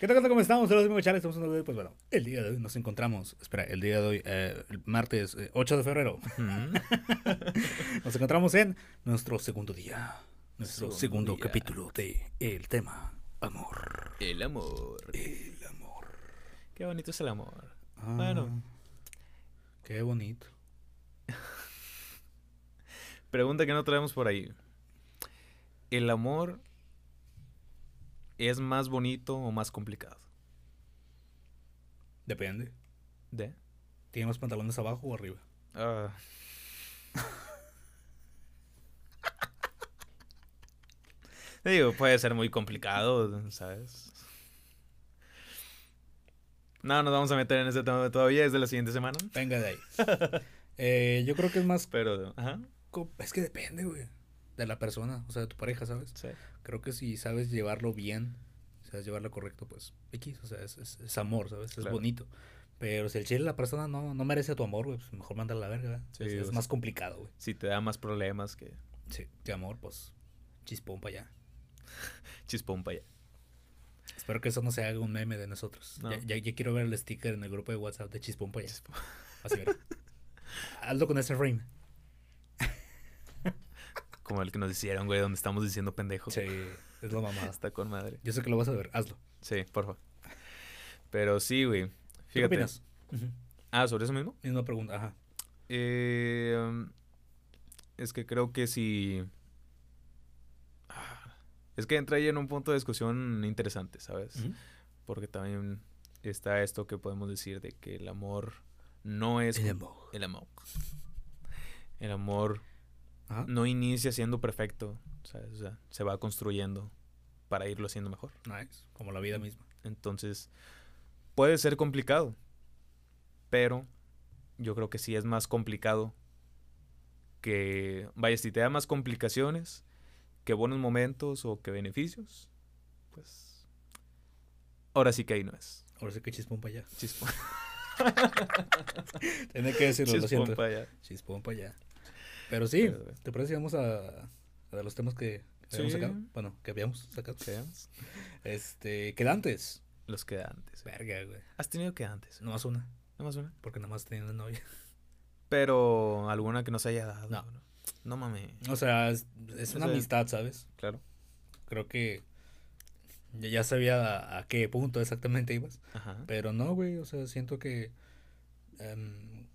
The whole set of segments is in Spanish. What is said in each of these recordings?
¿Qué tal? ¿Cómo estamos? Saludos, amigos Chales. Estamos en un pues bueno, el día de hoy nos encontramos. Espera, el día de hoy, eh, el martes eh, 8 de febrero. nos encontramos en nuestro segundo día. Nuestro Segundo segundo día. capítulo de El tema Amor. El amor. El amor. Qué bonito es el amor. Ah, Bueno. Qué bonito. Pregunta que no traemos por ahí. ¿El amor es más bonito o más complicado? Depende. ¿De? ¿Tiene más pantalones abajo o arriba? Ah. Digo, puede ser muy complicado, ¿sabes? No, nos vamos a meter en ese tema todavía, es de la siguiente semana. Venga de ahí. Eh, yo creo que es más. Pero, ajá, Es que depende, güey. De la persona, o sea, de tu pareja, ¿sabes? sí. Creo que si sabes llevarlo bien, si sabes llevarlo correcto, pues X, o sea, es, es- es amor, ¿sabes? Es bonito. Pero si el chile la persona no, no merece tu amor, güey, pues mejor mándala a la verga. Sí, es, más complicado, güey. Si te da más problemas que Sí, de amor, pues chispón para allá. chispón para allá. Espero que eso no se haga un meme de nosotros. No. Ya, ya- ya quiero ver el sticker en el grupo de WhatsApp de chispón para allá. Así, mira. Hazlo con ese frame. Como el que nos hicieron, güey, donde estamos diciendo pendejo. Sí, es la mamada. Está con madre. Yo sé que lo vas a ver, hazlo. Sí, por favor. Pero sí, güey. ¿Qué Fíjate. opinas? Ujú. Ah, sobre eso mismo. Misma pregunta, ajá. Eh, um, es que creo que si... Ah, Es que entra ahí en un punto de discusión interesante, ¿sabes? Porque también está esto que podemos decir de que el amor no es... El amor. El amor. El amor Ajá. no inicia siendo perfecto, ¿sabes? O sea, se va construyendo para irlo haciendo mejor. Nice, como la vida misma. Entonces, puede ser complicado, pero yo creo que sí es más complicado que, vaya, si te da más complicaciones que buenos momentos o que beneficios, pues ahora sí que ahí no es. Ahora sí que chispón para allá. Chispón, Tiene que decirlo, lo chispón siento. pa' allá. Chispón para allá. Pero sí, Pero, ¿te parece si vamos a, a de los temas que que habíamos Sí. sacado? Bueno, que habíamos sacado. Veamos. Este, quedantes. Los quedantes. Verga, güey. ¿Has tenido quedantes? No más una, ¿No más una? porque nada más tenía una novia. Pero alguna que no se haya dado. No. No, no mames. O sea, es, es O una sea- amistad, ¿sabes? Claro. Creo que ya, sabía a, a qué punto exactamente ibas. Ajá. Pero no, güey, o sea, siento que em,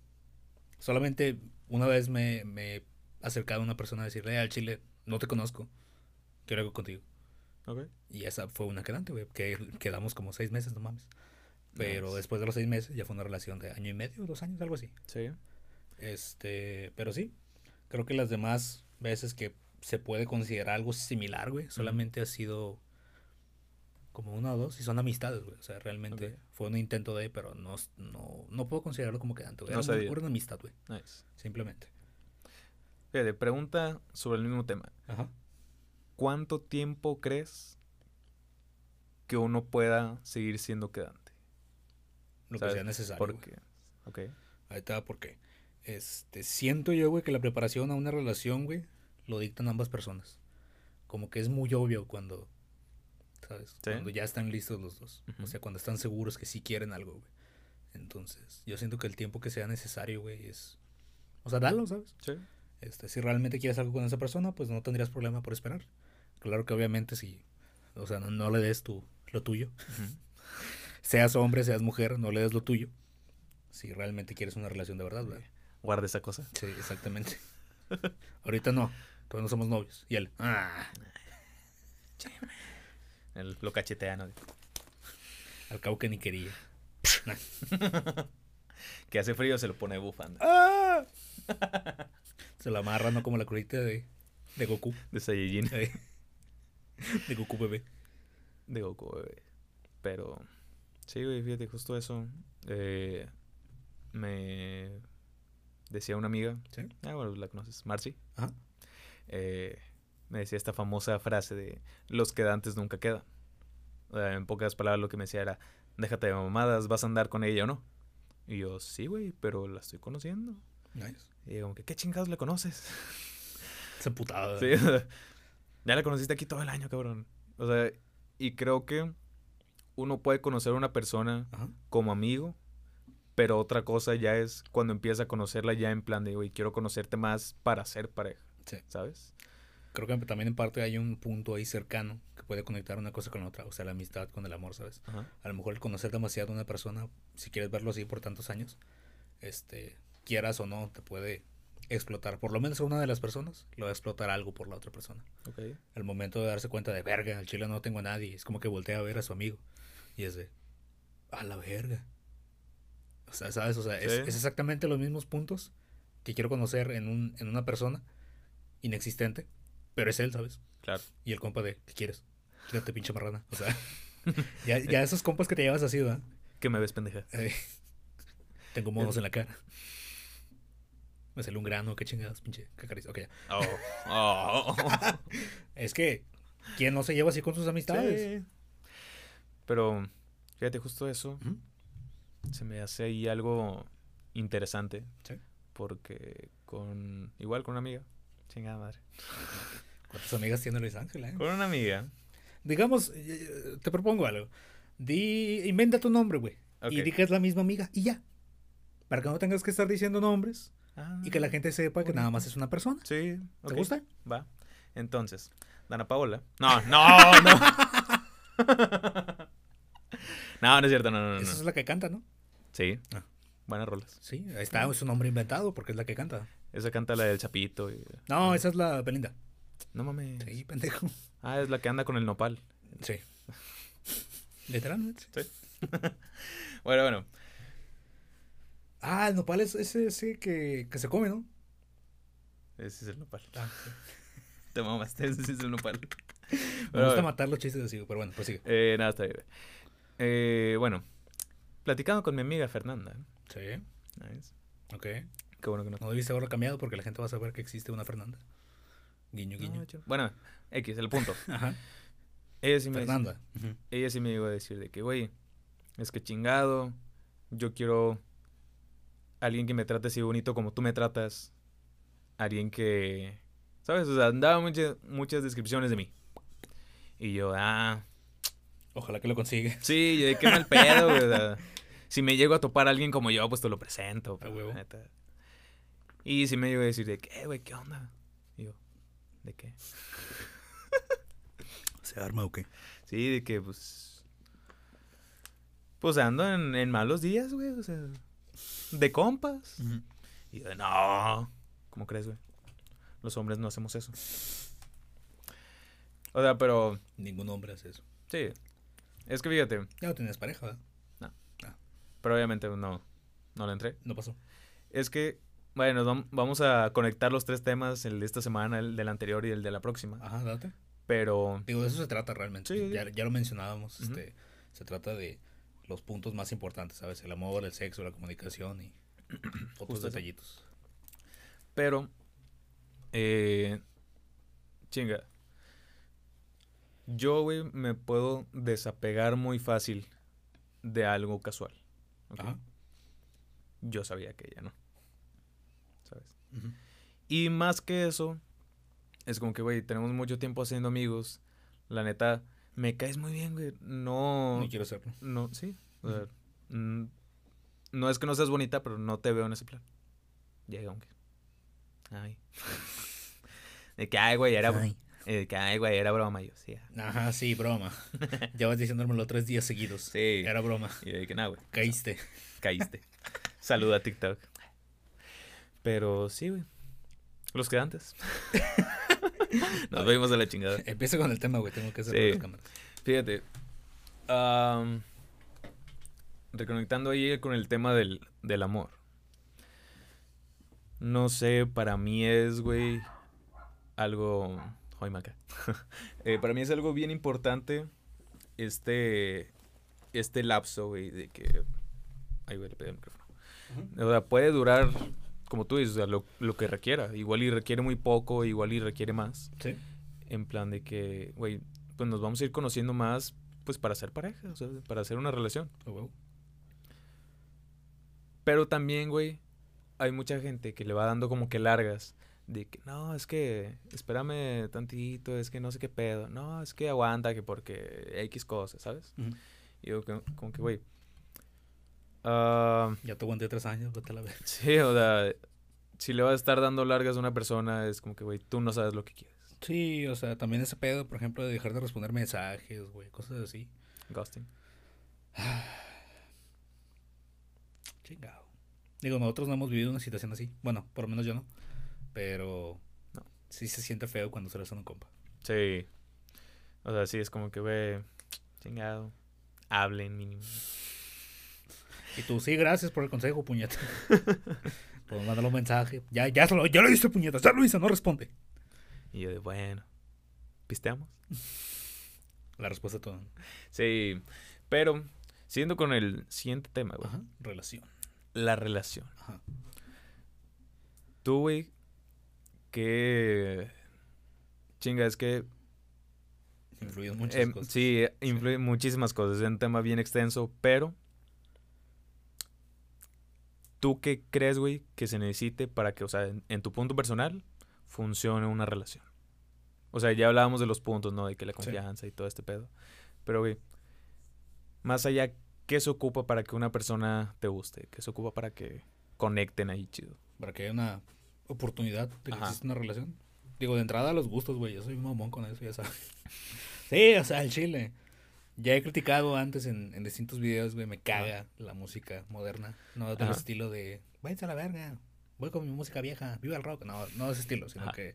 solamente una vez me, me he acercado a una persona a decirle, "Eh, al chile, no te conozco, quiero algo contigo. Y esa fue una quedante, güey, que quedamos como seis meses, no mames. Pero Nice. después de los seis meses ya fue una relación de año y medio, dos años, algo así. Sí. Este, pero sí, creo que las demás veces que se puede considerar algo similar, güey, solamente ha sido como una o dos y son amistades, güey. O sea, realmente fue un intento de, pero no, no, no puedo considerarlo como quedante, güey. No Era, una, amistad, güey, Nice. simplemente. Fíjate, pregunta sobre el mismo tema. Ajá. ¿Cuánto tiempo crees que uno pueda seguir siendo quedante? Lo ¿Sabes? que sea necesario. güey. Porque, ok, Ahí está, porque este, siento yo, güey, que la preparación a una relación, güey, lo dictan ambas personas. Como que es muy obvio cuando, ¿sabes? Sí. Cuando ya están listos los dos. O sea, cuando están seguros que sí quieren algo, güey. Entonces, yo siento que el tiempo que sea necesario, güey, es... O sea, dalo, ¿sabes? sí, Este, si realmente quieres algo con esa persona, pues no tendrías problema por esperar. Claro que obviamente si, o sea, no, no le des tu, lo tuyo. Seas hombre, seas mujer, no le des lo tuyo. Si realmente quieres una relación de verdad, ¿verdad? guarda esa cosa. Sí, exactamente. Ahorita no, todavía no somos novios. Y él, ah, El- lo cachetea, ¿no? al cabo que ni quería. Que hace frío, se lo pone de bufanda. ¡Ah! Se la amarra, ¿no? Como la curita de, de Goku. De Saiyajin. Eh, De Goku bebé. De Goku, güey. Pero, sí, güey, fíjate, justo eso. Eh, me decía una amiga, ¿Sí? ah, bueno, la conoces, Marcy. Ajá. eh, me decía esta famosa frase de los quedantes nunca quedan. En pocas palabras lo que me decía era, déjate de mamadas, vas a andar con ella o no. Y yo, sí, güey, pero la estoy conociendo. Nice. Y como que, ¿qué chingados le conoces? Esa putada. Sí, ya la conociste aquí todo el año, cabrón. O sea, y creo que uno puede conocer a una persona Ajá. como amigo, pero otra cosa ya es cuando empieza a conocerla ya en plan de, güey, quiero conocerte más para ser pareja, Sí. ¿sabes? Creo que también en parte hay un punto ahí cercano que puede conectar una cosa con la otra, o sea, la amistad con el amor, ¿sabes? Ajá. A lo mejor el conocer demasiado a una persona, si quieres verlo así por tantos años, este, quieras o no, te puede explotar. Por lo menos una de las personas lo va a explotar algo por la otra persona. Ok. El momento de darse cuenta de, verga, al chile no tengo a nadie, es como que voltea a ver a su amigo y es de, a la verga. O sea, ¿sabes? O sea, es, es exactamente los mismos puntos que quiero conocer en, un, en una persona inexistente, pero es él, ¿sabes? Claro. Y el compa de, ¿qué quieres? Quítate pinche marrana. O sea, ya, ya esos compas que te llevas así, ¿verdad? Que me ves pendeja. Eh, tengo monos en la cara. Me salió un grano, qué chingadas, pinche cacariz. Ok, ya. Oh. Oh. Es que, ¿quién no se lleva así con sus amistades? Sí. Pero, fíjate, justo eso se me hace ahí algo interesante. Sí. Porque con, igual con una amiga, chingada madre. ¿Cuántas amigas tiene Luis Ángel? eh? Con una amiga. Digamos, eh, te propongo algo. Di, inventa tu nombre, güey. Y di que es la misma amiga y ya. Para que no tengas que estar diciendo nombres y que la gente sepa que nada más es una persona. Sí. ¿Te gusta? Va. Entonces, Dana Paola. No, no, no. no, no es cierto, no, no, no. Esa es la que canta, ¿no? Sí. Ah. Buenas rolas. Sí, ahí está, es un nombre inventado porque es la que canta. Esa canta la del Chapito. y- No, esa es la Belinda. No mames. Sí, pendejo. Ah, es la que anda con el nopal. Sí. Literalmente. Bueno, bueno. Ah, el nopal es ese, ese que, que se come, ¿no? Ese es el nopal. Ah, Te mamaste, ese es el nopal. Me Pero, gusta matar los chistes así, pero bueno, prosigue. eh, nada, está bien. Eh, bueno, platicando con mi amiga Fernanda. Sí, Nice. ok. Qué bueno que no. No debiste haberlo cambiado porque la gente va a saber que existe una Fernanda. Guiño, guiño. No, bueno, X, el punto. Ajá. Ella sí me Fernanda. Ella sí me llegó a decir de que, güey, es que chingado, yo quiero alguien que me trate así bonito como tú me tratas, alguien que, ¿sabes? O sea, daba muchas, muchas descripciones de mí. Y yo, ah, Ojalá que lo consiga. sí, yo de qué mal pedo, güey. o sea, si me llego a topar a alguien como yo, pues te lo presento. pero, huevo. neta. Y sí me llegó a decir de que, güey, ¿qué onda? Y yo, ¿de qué? ¿Se arma o qué? Sí, de que, pues. Pues ando en, en malos días, güey. O sea, de compas. Y yo, no. ¿Cómo crees, güey? Los hombres no hacemos eso. O sea, pero. Ningún hombre hace eso. Sí. Es que fíjate, Ya no tenías pareja, ¿verdad? pero obviamente no. No le entré. No pasó. Es que. Bueno, vam- vamos a conectar los tres temas, el de esta semana, el del anterior y el de la próxima. Ajá, date. Pero. Digo, de eso se trata realmente. Sí. Ya, ya lo mencionábamos. Este, se trata de los puntos más importantes, ¿sabes? El amor, el sexo, la comunicación y otros Justo eso. detallitos. Pero, eh, chinga. Yo, güey, me puedo desapegar muy fácil de algo casual. ¿ok? Ajá. Yo sabía que ella no. Y más que eso, es como que, güey, tenemos mucho tiempo haciendo amigos. La neta, me caes muy bien, güey. No. No quiero hacerlo. No, sí. o sea, Ujú. no es que no seas bonita, pero no te veo en ese plan. Llega, aunque. Ay. De que, ay, güey, era, Ay. eh, de que, ay, güey, era broma. Yo, sí. Ajá, sí, broma. ya vas diciéndomelo tres días seguidos. Sí. Era broma. Y de que, nada, güey. Caíste. Caíste. Saluda a TikTok. Pero sí, güey. Los que antes. Nos vemos a la chingada. Empieza con el tema, güey. Tengo que hacer Sí. las cámaras. Fíjate. reconectando ahí con el tema del, del amor. No sé, para mí es, güey, algo... Ay, maca. Eh, para mí es algo bien importante este, este lapso, güey, de que... Ay, güey, le pegué el micrófono. O sea, puede durar, como tú dices, o sea, lo, lo que requiera. Igual y requiere muy poco, igual y requiere más. Sí. En plan de que, güey, pues nos vamos a ir conociendo más, pues para ser pareja, o sea, para hacer una relación. A huevo. Pero también, güey, hay mucha gente que le va dando como que largas. De que, no, es que espérame tantito, es que no sé qué pedo. No, es que aguanta, que porque X cosas, ¿sabes? Ujú. Y yo como que, güey. Ah, Ya te aguanté tres años, vete a la vez. sí, o sea, si le vas a estar dando largas a una persona, es como que, güey, tú no sabes lo que quieres. Sí, o sea, también ese pedo, por ejemplo, de dejar de responder mensajes, güey, cosas así. Ghosting. Chingado. Digo, nosotros no hemos vivido una situación así. Bueno, por lo menos yo no. Pero No. sí se siente feo cuando se le hace un compa. Sí. O sea, sí, es como que, güey, chingado. Hablen mínimo. Y tú, sí, gracias por el consejo, puñeta. pues mándale un mensaje. Ya, ya, lo, ya lo hice, puñeta. Ya lo hice, no responde. Y yo de, bueno, ¿pisteamos? La respuesta a todo. Sí, pero siguiendo con el siguiente tema, güey. Ajá. Relación. La relación. Ajá. Tú, güey, que... Chinga, es que... Influyen muchas em, cosas. sí, influye muchísimas cosas. Es un tema bien extenso, pero... ¿Tú qué crees, güey, que se necesite para que, o sea, en, en tu punto personal, funcione una relación? O sea, ya hablábamos de los puntos, ¿no? De que la Sí. confianza y todo este pedo. Pero, güey, más allá, ¿qué se ocupa para que una persona te guste? ¿Qué se ocupa para que conecten ahí chido? Para que haya una oportunidad de que Ajá. exista una relación. Digo, de entrada los gustos, güey. Yo soy un mamón con eso, ya sabes. sí, o sea, el chile. Ya he criticado antes en, en distintos videos, güey. Me caga la música moderna. No del estilo de, váyanse a la verga. Voy con mi música vieja. Viva el rock. No, no ese estilo, sino Ajá. que,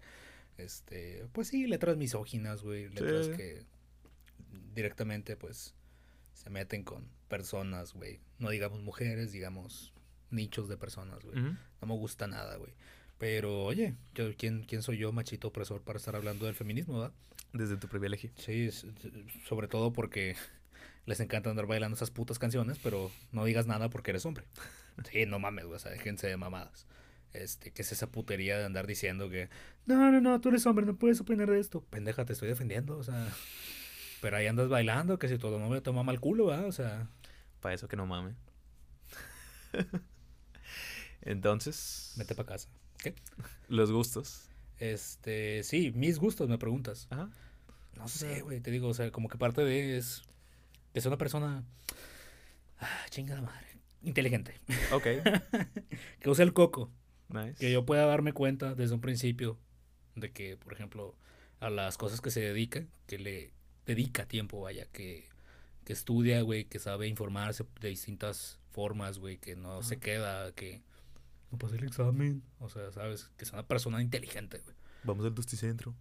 este, pues sí, letras misóginas, güey. Letras Sí. que directamente, pues, se meten con personas, güey. No digamos mujeres, digamos nichos de personas, güey. No me gusta nada, güey. Pero, oye, yo, ¿quién, ¿quién soy yo, machito opresor, para estar hablando del feminismo, verdad? Desde tu privilegio. Sí, sobre todo porque les encanta andar bailando esas putas canciones, pero no digas nada porque eres hombre. Sí, no mames, güey, o sea, déjense de mamadas. Este, ¿qué es esa putería de andar diciendo que, no, no, no, tú eres hombre, no puedes opinar de esto? Pendeja, te estoy defendiendo, o sea, pero ahí andas bailando, que si todo nombre te mama el culo, ¿verdad? O sea, Para eso que no mame. Entonces, vete para casa. ¿Qué? los gustos. Este, sí, mis gustos, me preguntas. Ajá. No sé, güey, te digo, o sea, como que parte de es que sea una persona ah, chingada madre, inteligente, Ok. que use el coco, nice. que yo pueda darme cuenta desde un principio de que, por ejemplo, a las cosas que se dedica, que le dedica tiempo, vaya, que, que estudia, güey, que sabe informarse de distintas formas, güey, que no se queda, que no pasa el examen, o sea, sabes, que es una persona inteligente, güey. Vamos al Dusticentro.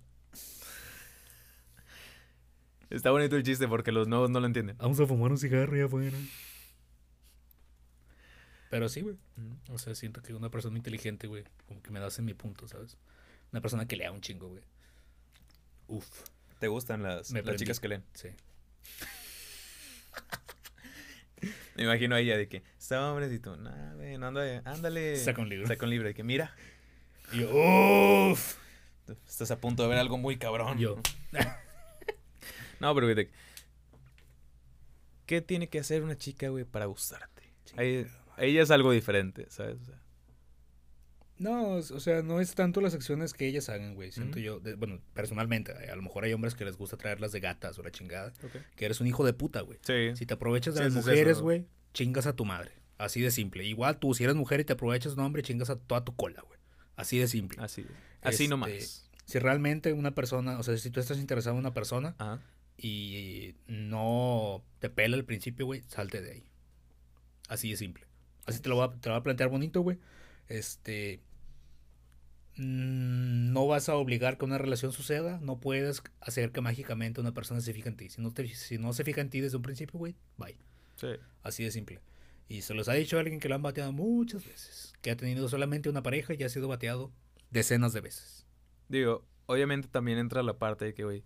Está bonito el chiste porque los nuevos no lo entienden. Vamos a fumar un cigarro allá afuera. Pero sí, güey. O sea, siento que una persona inteligente, güey, como que me das en mi punto, ¿sabes? Una persona que lea un chingo, güey. Uf, ¿Te gustan las, las chicas que leen? sí. Me imagino a ella de que, está hombre, y tú, nah, no, anda, ándale. Saca un libro. Saca un libro de que, mira, Y yo, uf. estás a punto de ver algo muy cabrón. Yo. No, pero, güey, ¿qué tiene que hacer una chica, güey, para gustarte? Ahí- ella es algo diferente, ¿sabes? O sea, No, o sea, no es tanto las acciones que ellas hagan, güey. Siento yo, de- bueno, personalmente, a lo mejor hay hombres que les gusta traerlas de gatas o la chingada. ok. Que eres un hijo de puta, güey. Sí. Si te aprovechas de Sí, las mujeres, güey, chingas a tu madre. Así de simple. Igual tú, si eres mujer y te aprovechas de un hombre, chingas a toda tu cola, güey. Así de simple. Así, así Este, nomás. Si realmente una persona, o sea, si tú estás interesado en una persona Ajá. y no te pela al principio, güey, salte de ahí. Así de simple. Así te lo voy a, te lo voy a plantear bonito, güey. Este. Mm, No vas a obligar que una relación suceda. No puedes hacer que mágicamente una persona se fije en ti. Si no, te, si no se fija en ti desde un principio, güey, bye. Sí. Así de simple. Y se los ha dicho a alguien que lo han bateado muchas veces. Que ha tenido solamente una pareja y ha sido bateado decenas de veces. Digo, obviamente también entra la parte de que, güey,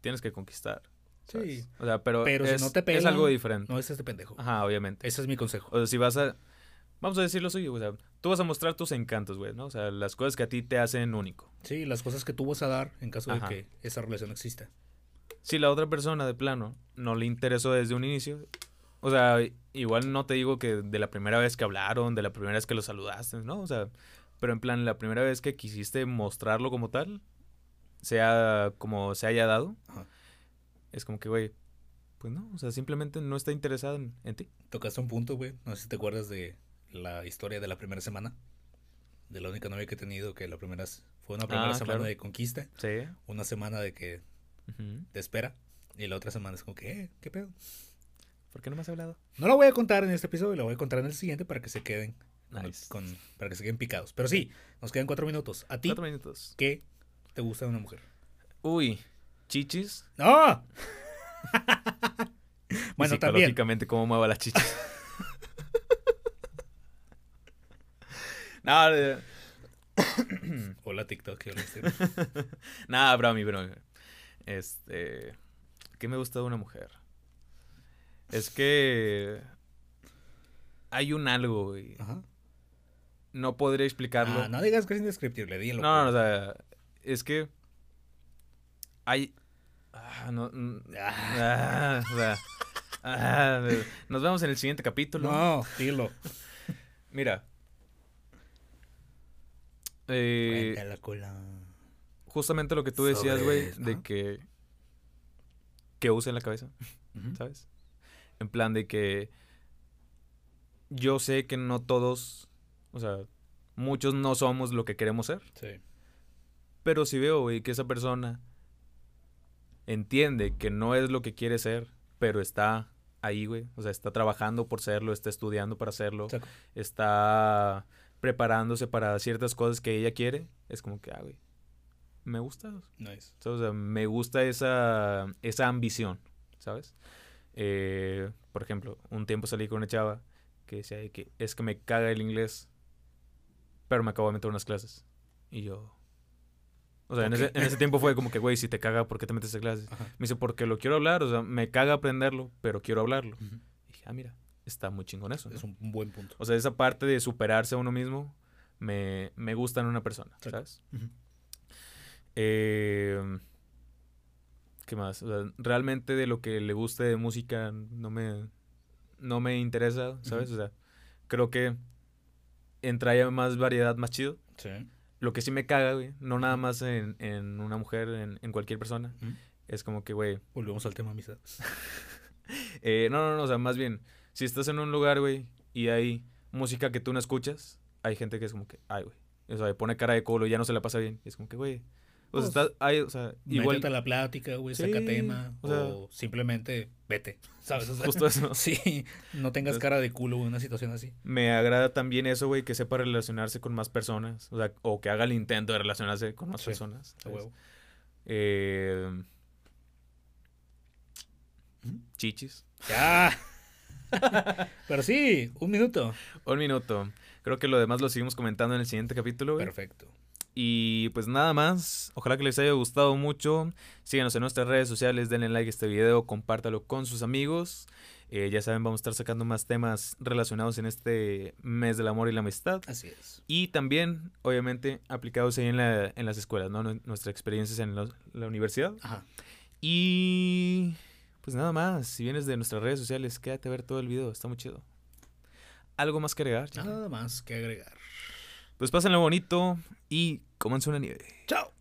tienes que conquistar. ¿sabes? Sí. O sea, pero, Pero si es, no te es algo diferente. No es este pendejo. Ajá, obviamente. Ese es mi consejo. O sea, si vas a... Vamos a decir lo suyo, o sea, tú vas a mostrar tus encantos, güey, ¿no? O sea, las cosas que a ti te hacen único. Sí, las cosas que tú vas a dar en caso Ajá. de que esa relación exista. Si la otra persona de plano no le interesó desde un inicio, o sea, igual no te digo que de la primera vez que hablaron, de la primera vez que lo saludaste, ¿no? O sea, pero en plan, la primera vez que quisiste mostrarlo como tal, sea como se haya dado, Ajá. es como que, güey, pues no, o sea, simplemente no está interesada en, en ti. Tocaste un punto, güey. No sé si te acuerdas de la historia de la primera semana. De la única novia que he tenido, que la primera fue una primera Ah, semana claro. de conquista, Sí. una semana de que te espera, y la otra semana es como que, eh, ¿qué pedo? ¿Por qué no me has hablado? No lo voy a contar en este episodio, lo voy a contar en el siguiente para que se queden Nice. con- para que se queden picados. Pero sí, nos quedan cuatro minutos. ¿A ti Cuatro minutos. qué te gusta de una mujer? Uy, chichis. ¡No! y bueno, también. psicológicamente cómo mueva las chichis. no, eh, Hola TikTok. nada, brami, bro. Este, ¿qué me gusta de una mujer? Es que hay un algo, güey. Ajá. No podría explicarlo. Ah, no digas que es indescriptible, dilo. No, no, pues. o sea, es que hay... Ah, no, mm, ah, o sea, ah, nos vemos en el siguiente capítulo. No, dilo. Mira. Eh, Cuenta la cola. justamente lo que tú decías, güey, de que... Que use en la cabeza. ¿sabes? En plan de que... Yo sé que no todos, o sea, muchos no somos lo que queremos ser. Sí. Pero si veo, güey, que esa persona entiende que no es lo que quiere ser, pero está ahí, güey. O sea, está trabajando por serlo, está estudiando para hacerlo, Saco. está preparándose para ciertas cosas que ella quiere. Es como que, ah, güey, me gusta. Nice. O sea, me gusta esa, esa ambición, ¿sabes? Eh, por ejemplo, un tiempo salí con una chava que decía de que es que me caga el inglés, pero me acabo de meter unas clases. Y yo... O sea, en, ese, en ese tiempo fue como que, güey, si te caga, ¿por qué te metes a clases? Ajá. Me dice, porque lo quiero hablar, o sea, me caga aprenderlo, pero quiero hablarlo. Ujú. Y dije, ah, mira, está muy chingón eso. ¿no? Es un buen punto. O sea, esa parte de superarse a uno mismo me, me gusta en una persona. ¿sabes? Eh, ¿Qué más? O sea, realmente de lo que le guste de música no me, no me interesa, ¿sabes? O sea, creo que entraría más variedad, más chido. Sí. Lo que sí me caga, güey, no nada más en, en una mujer, en, en cualquier persona, es como que, güey, Volvemos al tema amistad. eh, no, no, no, o sea, más bien, si estás en un lugar, güey, y hay música que tú no escuchas, hay gente que es como que, ay, güey, o sea, pone cara de culo y ya no se la pasa bien, y es como que, güey, o sea, Pues, está, hay, o sea, igual, a la plática, güey, saca Sí, tema. o sea- o simplemente vete. ¿Sabes? O sea, justo eso. Sí, no tengas Entonces- cara de culo en una situación así. Me agrada también eso, güey, que sepa relacionarse con más personas. O sea, o que haga el intento de relacionarse con más Sí, personas. Huevo. Eh, Ujú. chichis. Ya. Pero sí, un minuto. Un minuto. Creo que lo demás lo seguimos comentando en el siguiente capítulo, güey. Perfecto. Y pues nada más. Ojalá que les haya gustado mucho. Síganos en nuestras redes sociales, denle like a este video, compártalo con sus amigos. Eh, ya saben, vamos a estar sacando más temas relacionados en este mes del amor y la amistad. Así es. Y también, obviamente, aplicados ahí en, la- en las escuelas, ¿no? Nue- Nuestras experiencias en los- la universidad. Ajá. Y pues nada más, si vienes de nuestras redes sociales, quédate a ver todo el video, está muy chido. ¿Algo más que agregar? chica? Nada más que agregar. Pues pásenlo bonito y cómanse una nieve. Chao.